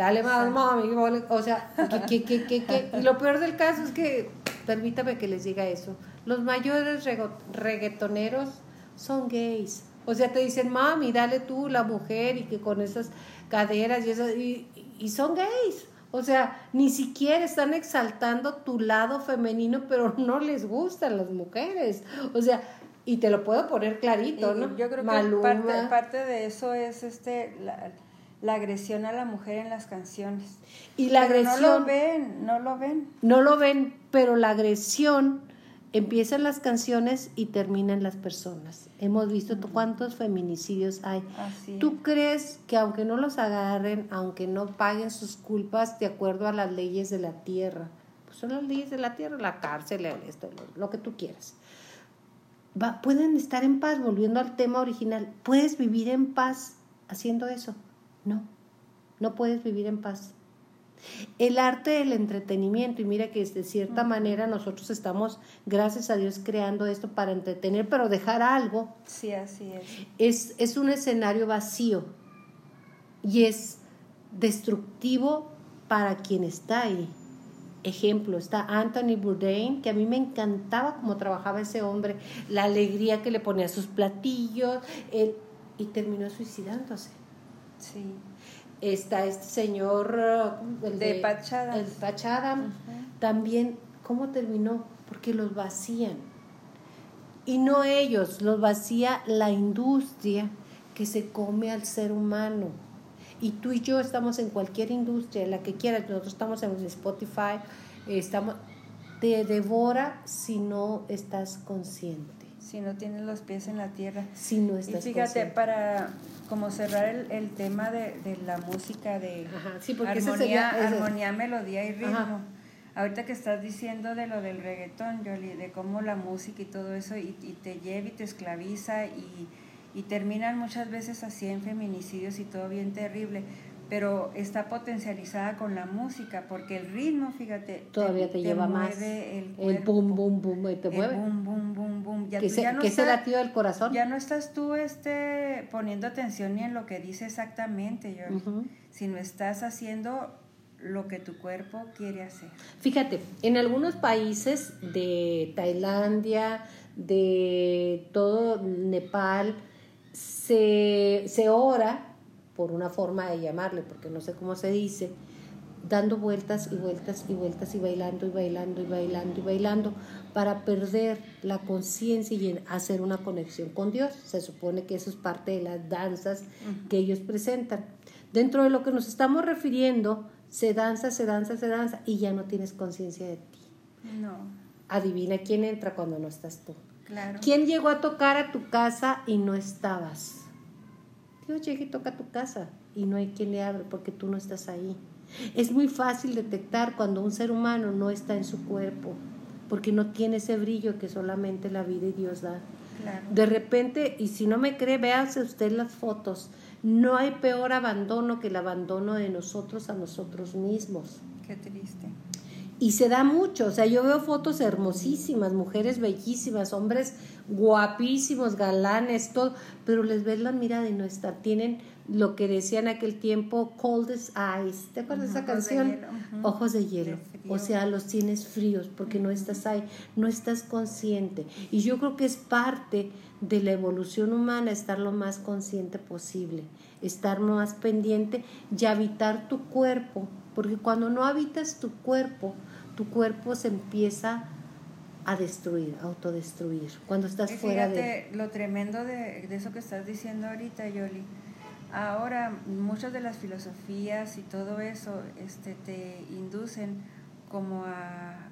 Speaker 1: Dale más, mami, o sea, que, que, que, y lo peor del caso es que, permítame que les diga eso, los mayores reggaetoneros son gays. O sea, te dicen, mami, dale tú la mujer y que con esas caderas y esas, y, y son gays. O sea, ni siquiera están exaltando tu lado femenino, pero no les gustan las mujeres. O sea, y te lo puedo poner clarito, ¿no?
Speaker 2: Yo creo que parte, parte, de eso es este la, la, agresión a la mujer en las canciones.
Speaker 1: Y la agresión.
Speaker 2: No lo ven, no lo ven.
Speaker 1: No lo ven, pero la agresión empiezan las canciones y terminan las personas. Hemos visto cuántos feminicidios hay. ¿Tú crees que aunque no los agarren, aunque no paguen sus culpas de acuerdo a las leyes de la tierra, pues son las leyes de la tierra, la cárcel, esto, lo, que tú quieras, va, pueden estar en paz, volviendo al tema original, ¿puedes vivir en paz haciendo eso? No, no puedes vivir en paz. El arte del entretenimiento, y mira que de cierta manera nosotros estamos, gracias a Dios, creando esto para entretener, pero dejar algo.
Speaker 2: Sí, así es.
Speaker 1: Es, es un escenario vacío y es destructivo para quien está ahí. Ejemplo, está Anthony Bourdain, que a mí me encantaba cómo trabajaba ese hombre, la alegría que le ponía a sus platillos, él, y terminó suicidándose.
Speaker 2: Sí
Speaker 1: está este señor
Speaker 2: uh, el de, Pachada.
Speaker 1: El Pachada también, ¿cómo terminó? Porque los vacían. Y no ellos, los vacía la industria que se come al ser humano. Y tú y yo estamos en cualquier industria, la que quieras, nosotros estamos en Spotify, estamos, te devora si no estás consciente
Speaker 2: si no tienes los pies en la tierra.
Speaker 1: Si no estás
Speaker 2: Y fíjate, para como cerrar el, el tema de, de, la música, de armonía, armonía, melodía y ritmo. Ahorita que estás diciendo de lo del reggaetón, Jolie, de cómo la música y todo eso, y, y te lleva y te esclaviza, y, y terminan muchas veces así en feminicidios y todo bien terrible pero está potencializada con la música, porque el ritmo, fíjate,
Speaker 1: todavía te, lleva más.
Speaker 2: El,
Speaker 1: el boom, boom, boom, te mueve.
Speaker 2: El boom, boom, boom, boom.
Speaker 1: Ya, que, ya no que está, latido del corazón.
Speaker 2: Ya no estás tú este, poniendo atención ni en lo que dice exactamente, yo, sino estás haciendo lo que tu cuerpo quiere hacer.
Speaker 1: Fíjate, en algunos países de Tailandia, de todo Nepal, se, se ora por una forma de llamarle, porque no sé cómo se dice, dando vueltas y vueltas y vueltas y bailando y bailando y bailando y bailando para perder la conciencia y hacer una conexión con Dios. Se supone que eso es parte de las danzas que ellos presentan. Dentro de lo que nos estamos refiriendo, se danza, se danza, se danza y ya no tienes conciencia de ti.
Speaker 2: No.
Speaker 1: Adivina quién entra cuando no estás tú.
Speaker 2: Claro.
Speaker 1: ¿Quién llegó a tocar a tu casa y no estabas? Dios llega y toca tu casa y no hay quien le abre porque tú no estás ahí. Es muy fácil detectar cuando un ser humano no está en su cuerpo porque no tiene ese brillo que solamente la vida y Dios da. De repente, y si no me cree, véase usted las fotos. No hay peor abandono que el abandono de nosotros a nosotros mismos.
Speaker 2: Qué triste.
Speaker 1: Y se da mucho, o sea, yo veo fotos hermosísimas, mujeres bellísimas, hombres guapísimos, galanes, todo, pero les ves la mirada y no está, tienen lo que decía en aquel tiempo, coldest eyes, ¿te acuerdas de esa canción? Ojos de hielo, o sea, los tienes fríos porque no estás ahí, no estás consciente. Y yo creo que es parte de la evolución humana estar lo más consciente posible, estar más pendiente y habitar tu cuerpo, porque cuando no habitas tu cuerpo, tu cuerpo se empieza a destruir, a autodestruir, cuando estás fuera de...
Speaker 2: lo tremendo de, de eso que estás diciendo ahorita, Yoli Ahora, muchas de las filosofías y todo eso este, te inducen como a,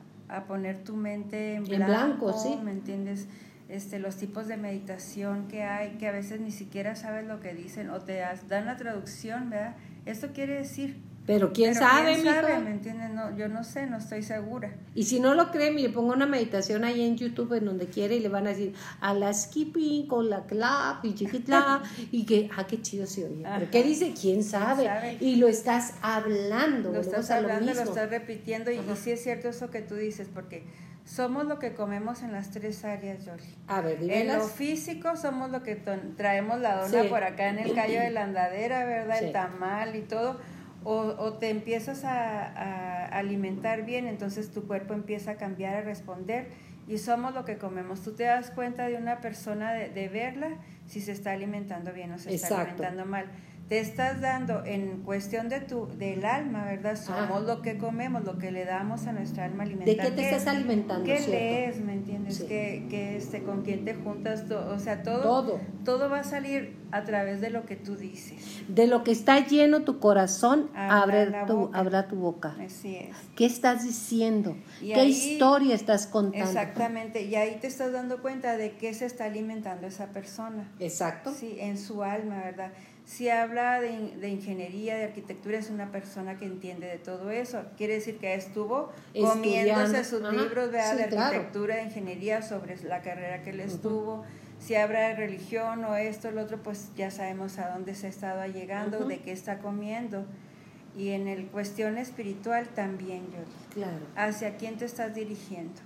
Speaker 2: poner tu mente en blanco, ¿sí? ¿me entiendes? Este, los tipos de meditación que hay, que a veces ni siquiera sabes lo que dicen o te dan la traducción, ¿verdad? Esto quiere decir
Speaker 1: pero quién sabe,
Speaker 2: ¿quién sabe, ¿me entiendes? No, yo no sé, no estoy segura.
Speaker 1: Y si no lo cree, mire, pongo una meditación ahí en YouTube en donde quiere y le van a decir a la skipping con la clap y chiquitla y que, ah, qué chido se oye. Pero ¿qué dice? ¿Quién sabe? Y lo estás hablando.
Speaker 2: Lo estás hablando, lo, estás repitiendo y, y, sí es cierto eso que tú dices porque somos lo que comemos en las tres áreas, Yoli.
Speaker 1: A ver,
Speaker 2: En lo físico somos lo que traemos la dona por acá en el callo de la andadera, ¿verdad? El tamal y todo o, te empiezas a, alimentar bien, entonces tu cuerpo empieza a cambiar, a responder y somos lo que comemos. Tú te das cuenta de una persona de, verla si se está alimentando bien o se está alimentando mal te estás dando en cuestión de tu del alma, ¿verdad? Somos lo que comemos, lo que le damos a nuestra alma alimentar.
Speaker 1: ¿De qué te estás alimentando?
Speaker 2: ¿Qué lees, me entiendes? ¿Qué, este, ¿Con quién te juntas? o sea, todo, todo, todo. va a salir a través de lo que tú dices.
Speaker 1: De lo que está lleno tu corazón, abre tu, abra tu boca.
Speaker 2: Así es.
Speaker 1: ¿Qué estás diciendo? ¿Qué historia estás contando?
Speaker 2: Exactamente, y ahí te estás dando cuenta de qué se está alimentando esa persona.
Speaker 1: Exacto.
Speaker 2: Sí, en su alma, ¿verdad? Si habla de, ingeniería, de arquitectura, es una persona que entiende de todo eso. Quiere decir que estuvo comiéndose sus libros de arquitectura, de ingeniería sobre la carrera que él estuvo. Si habla de religión o esto, lo otro, pues ya sabemos a dónde se ha estado llegando, de qué está comiendo. Y en el cuestión espiritual también, yo.
Speaker 1: Claro.
Speaker 2: ¿Hacia quién te estás dirigiendo?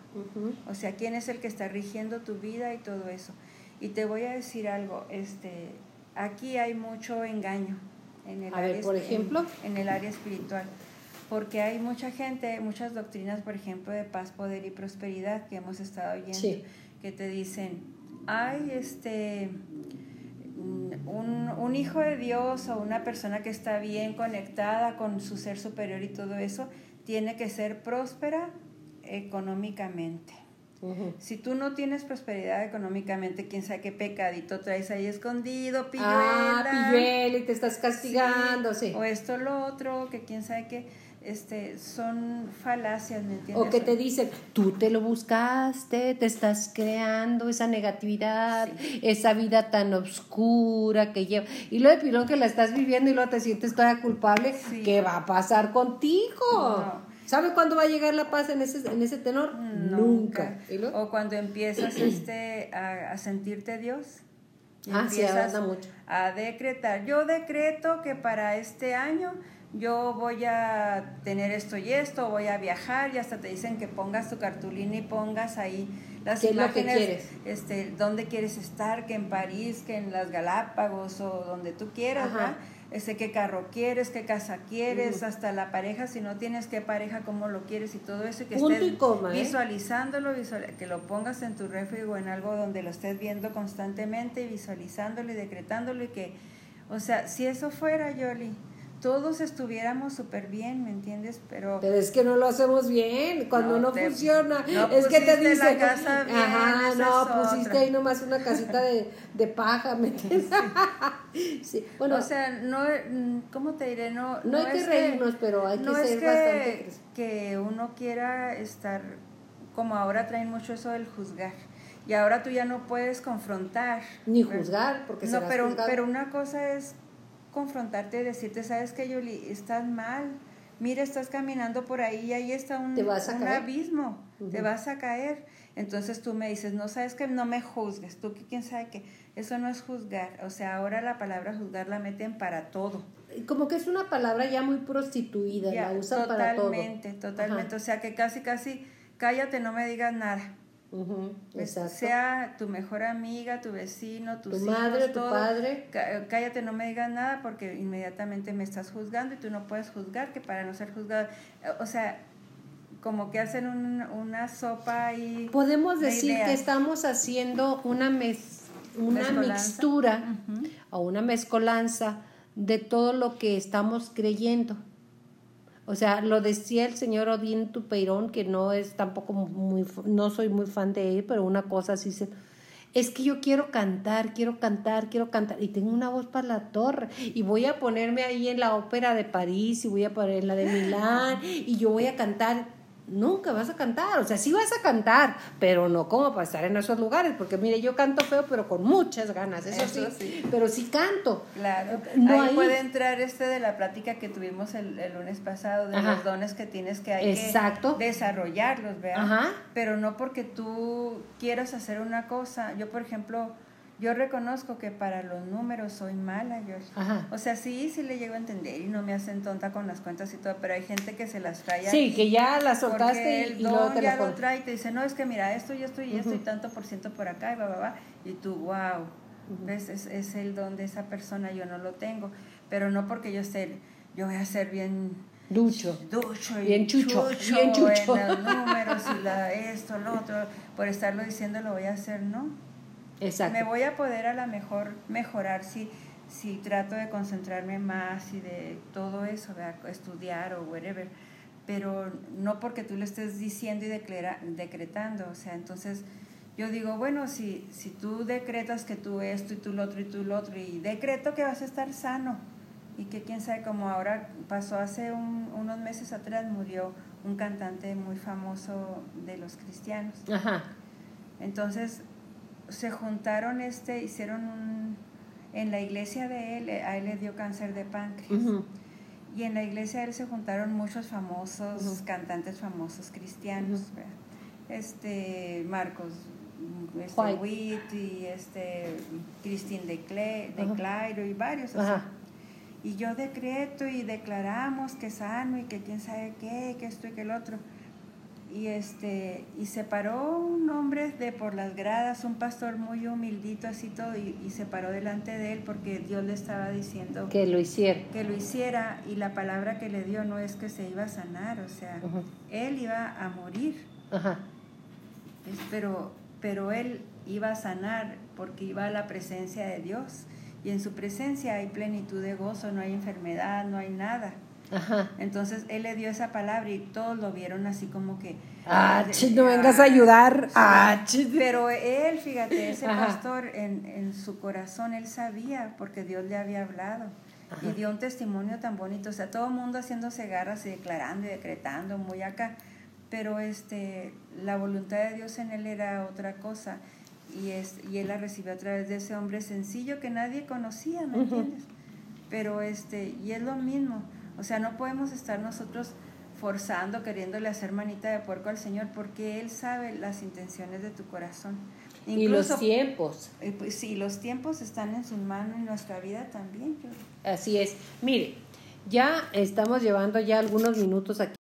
Speaker 2: O sea, ¿quién es el que está rigiendo tu vida y todo eso? Y te voy a decir algo, este, aquí hay mucho engaño en el, área,
Speaker 1: por ejemplo.
Speaker 2: En, el área espiritual. Porque hay mucha gente, muchas doctrinas, por ejemplo, de paz, poder y prosperidad que hemos estado oyendo, que te dicen, hay este, un, un hijo de Dios o una persona que está bien conectada con su ser superior y todo eso, tiene que ser próspera económicamente. Si tú no tienes prosperidad económicamente, quién sabe qué pecadito traes ahí escondido, pilluela.
Speaker 1: Ah, pilluela y te estás castigando, sí.
Speaker 2: O esto, lo otro, que quién sabe qué, este, son falacias, ¿me entiendes?
Speaker 1: O que te dicen, tú te lo buscaste, te estás creando esa negatividad, esa vida tan oscura que lleva. Y lo de pilón que la estás viviendo y luego te sientes toda culpable, ¿qué va a pasar contigo? No. ¿Sabe cuándo va a llegar la paz en ese, en ese tenor?
Speaker 2: Nunca. O cuando empiezas este, a, sentirte Dios.
Speaker 1: ah, empiezas mucho.
Speaker 2: a decretar. Yo decreto que para este año yo voy a tener esto y esto, voy a viajar y hasta te dicen que pongas tu cartulina y pongas ahí las imágenes, quieres? este, dónde quieres estar, que en París, que en las Galápagos o donde tú quieras, ¿verdad? Ese qué carro quieres, qué casa quieres, hasta la pareja, si no tienes qué pareja, cómo lo quieres y todo eso, y que estés ¿eh? visualizándolo, que lo pongas en tu refri o en algo donde lo estés viendo constantemente, visualizándolo y decretándolo y que, o sea, si eso fuera, Yoli, todos estuviéramos súper bien, ¿me entiendes? Pero,
Speaker 1: Pero es que no lo hacemos bien, cuando no, funciona. es que te dice,
Speaker 2: la casa bien,
Speaker 1: ajá, no, pusiste ahí nomás una casita de, de paja, ¿me entiendes?
Speaker 2: Sí. Bueno, o sea, no, ¿cómo te diré? No,
Speaker 1: no, hay que reírnos, pero hay que ser
Speaker 2: es
Speaker 1: que, bastante
Speaker 2: que uno quiera estar, como ahora traen mucho eso del juzgar. Y ahora tú ya no puedes confrontar.
Speaker 1: Ni juzgar, porque
Speaker 2: No, pero, pero una cosa es confrontarte y decirte, sabes que Yoli, estás mal, mira, estás caminando por ahí y ahí está un, un abismo, te vas a caer. Entonces tú me dices, no sabes que no me juzgues, tú que quién sabe que eso no es juzgar, o sea, ahora la palabra juzgar la meten para todo.
Speaker 1: Como que es una palabra ya muy prostituida, la usan para todo.
Speaker 2: Totalmente, totalmente, o sea que casi, casi, cállate, no me digas nada. Sea tu mejor amiga, tu vecino, tus
Speaker 1: tu madre, tu padre.
Speaker 2: Cállate, no me digas nada porque inmediatamente me estás juzgando y tú no puedes juzgar que para no ser juzgado. O sea, como que hacen una sopa y...
Speaker 1: Podemos decir que estamos haciendo una, una mixtura o una mezcolanza de todo lo que estamos creyendo. O sea, lo decía el señor Odín Tupeirón, que no es tampoco muy, no soy muy fan de él, pero una cosa así se es que yo quiero cantar, quiero cantar, quiero cantar, y tengo una voz para la torre, y voy a ponerme ahí en la ópera de París, y voy a poner la de Milán, y yo voy a cantar nunca vas a cantar, o sea, sí vas a cantar, pero no como para estar en esos lugares, porque mire, yo canto feo, pero con muchas ganas, eso, sí, pero sí canto.
Speaker 2: Claro, no ahí, puede entrar este de la plática que tuvimos el, lunes pasado, de los dones que tienes que hay
Speaker 1: Exacto.
Speaker 2: que desarrollarlos, ¿verdad? Pero no porque tú quieras hacer una cosa, yo por ejemplo yo reconozco que para los números soy mala, yo. O sea, sí, sí le llego a entender y no me hacen tonta con las cuentas y todo, pero hay gente que se las trae.
Speaker 1: Sí, que ya las soltaste
Speaker 2: y, luego te ya lo, trae y te dice, no, es que mira, esto y esto y esto y tanto por ciento por acá y va, va, va. Y tú, wow, ¿ves? Es, es el don de esa persona, yo no lo tengo. Pero no porque yo esté, yo voy a ser bien
Speaker 1: Ducho.
Speaker 2: Ducho y
Speaker 1: bien chucho, bien chucho.
Speaker 2: en los números y la, esto, lo otro, por estarlo diciendo lo voy a hacer, ¿no? Me voy a poder a lo mejor mejorar si, si trato de concentrarme más y de todo eso, de estudiar o whatever, pero no porque tú lo estés diciendo y decretando, o sea, entonces yo digo, bueno, si, si tú decretas que tú esto y tú lo otro y tú lo otro, y decreto que vas a estar sano, y que quién sabe, como ahora pasó hace unos meses atrás, murió un cantante muy famoso de los cristianos.
Speaker 1: Ajá.
Speaker 2: Entonces, se juntaron, este, hicieron un, en la iglesia de él, a él le dio cáncer de páncreas. Y en la iglesia de él se juntaron muchos famosos, cantantes famosos cristianos. Este, Marcos este, Witt y este, Christine de, Clairo y varios. Y yo decreto y declaramos que sano y que quién sabe qué, que esto y que el otro y este y se paró un hombre de por las gradas un pastor muy humildito así todo y, se paró delante de él porque Dios le estaba diciendo
Speaker 1: que lo hiciera.
Speaker 2: que lo hiciera y la palabra que le dio no es que se iba a sanar o sea él iba a morir. Pero pero él iba a sanar porque iba a la presencia de Dios y en su presencia hay plenitud de gozo no hay enfermedad no hay nada entonces él le dio esa palabra y todos lo vieron así como que...
Speaker 1: Ah, no vengas a ayudar. Ah,
Speaker 2: pero él, fíjate, ese pastor en, en, su corazón, él sabía porque Dios le había hablado. Y dio un testimonio tan bonito, o sea, todo el mundo haciéndose garras y declarando y decretando, muy acá, pero este, la voluntad de Dios en él era otra cosa, y, es, y él la recibió a través de ese hombre sencillo que nadie conocía, ¿me entiendes? Pero este, y es lo mismo, o sea, no podemos estar nosotros forzando, queriéndole hacer manita de puerco al Señor, porque Él sabe las intenciones de tu corazón.
Speaker 1: y los tiempos.
Speaker 2: Eh, pues, sí, los tiempos están en su mano en nuestra vida también.
Speaker 1: Así es. Mire, ya estamos llevando ya algunos minutos aquí.